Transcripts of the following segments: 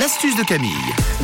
L'astuce de Camille.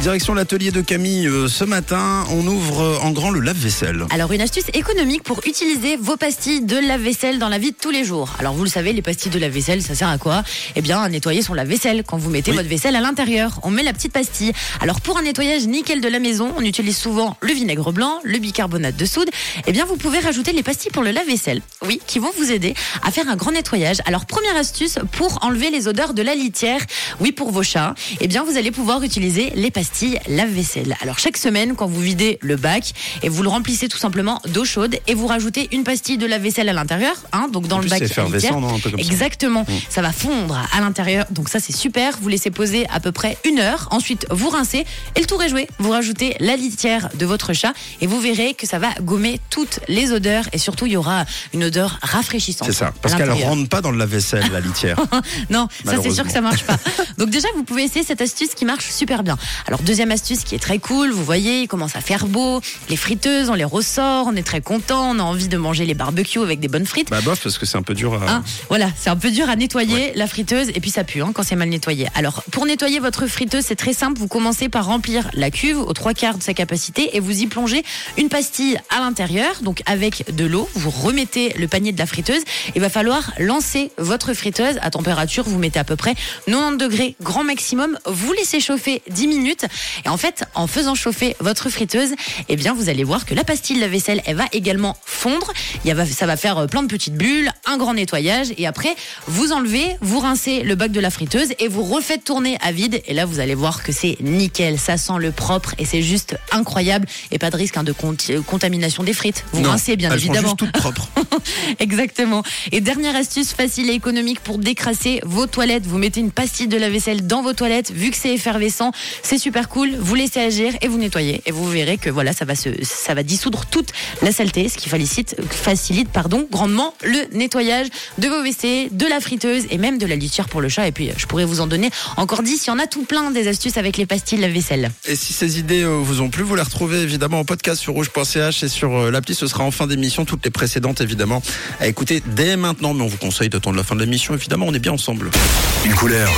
Direction l'atelier de Camille euh, ce matin, on ouvre euh, en grand le lave-vaisselle. Alors une astuce économique pour utiliser vos pastilles de lave-vaisselle dans la vie de tous les jours. Alors vous le savez, les pastilles de lave-vaisselle, ça sert à quoi? Eh bien à nettoyer son lave-vaisselle quand vous mettez Oui. votre vaisselle à l'intérieur. On met la petite pastille. Alors pour un nettoyage nickel de la maison, on utilise souvent le vinaigre blanc, le bicarbonate de soude. Eh bien vous pouvez rajouter les pastilles pour le lave-vaisselle. Oui, qui vont vous aider à faire un grand nettoyage. Alors première astuce pour enlever les odeurs de la litière. Oui, pour vos chats. Eh bien vous allez pouvoir utiliser les pastilles lave-vaisselle. Alors chaque semaine, quand vous videz le bac et vous le remplissez tout simplement d'eau chaude et vous rajoutez une pastille de lave-vaisselle à l'intérieur, hein, donc dans En le bac effervescent, litière. non, un peu comme ça. Exactement. Mm. Ça va fondre à l'intérieur, donc ça c'est super. Vous laissez poser à peu près une heure. Ensuite, vous rincez et le tour est joué. Vous rajoutez la litière de votre chat et vous verrez que ça va gommer toutes les odeurs et surtout il y aura une odeur rafraîchissante. C'est ça, parce qu'elle l'intérieur. rentre pas dans le lave-vaisselle, la litière. Non, ça c'est sûr que ça marche pas. Donc déjà, vous pouvez essayer cette astuce qui marche super bien. Alors deuxième astuce qui est très cool, vous voyez, il commence à faire beau, les friteuses, on les ressort, on est très content, on a envie de manger les barbecues avec des bonnes frites. bah bof, parce que c'est un peu dur à... Hein, voilà, c'est un peu dur à nettoyer la friteuse et puis ça pue hein, quand c'est mal nettoyé. Alors pour nettoyer votre friteuse, c'est très simple. Vous commencez par remplir la cuve aux trois quarts de sa capacité et vous y plongez une pastille à l'intérieur, donc avec de l'eau. Vous remettez le panier de la friteuse. Il va falloir lancer votre friteuse à température. Vous mettez à peu près 90 degrés grand maximum. Vous laissez chauffer 10 minutes et en fait, en faisant chauffer votre friteuse, eh bien vous allez voir que la pastille de la vaisselle, elle va également fondre. Ça va faire euh, plein de petites bulles, un grand nettoyage et après vous enlevez, vous rincez le bac de la friteuse et vous refaites tourner à vide et là vous allez voir que c'est nickel, ça sent le propre et c'est juste incroyable et pas de risque hein, de euh, contamination des frites. Vous Non, rincez bien elles sont évidemment. juste toutes propres. Exactement. Et dernière astuce facile et économique pour décrasser vos toilettes. Vous mettez une pastille de la vaisselle dans vos toilettes. Vu que c'est effervescent, c'est super cool. Vous laissez agir et vous nettoyez. Et vous verrez que voilà, ça va se, ça va dissoudre toute la saleté, ce qui facilite, facilite pardon, grandement le nettoyage de vos WC, de la friteuse et même de la litière pour le chat. Et puis, je pourrais vous en donner encore 10. Il y en a tout plein des astuces avec les pastilles de la vaisselle. Et si ces idées euh, vous ont plu, vous les retrouvez évidemment en podcast sur rouge.ch et sur euh, l'appli. Ce sera en fin d'émission. Toutes les précédentes, évidemment, à écouter dès maintenant. Mais on vous conseille d'attendre la fin de l'émission. Évidemment, on est bien ensemble. Une couleur.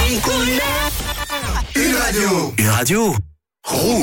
Une radio. Une radio. Rouge.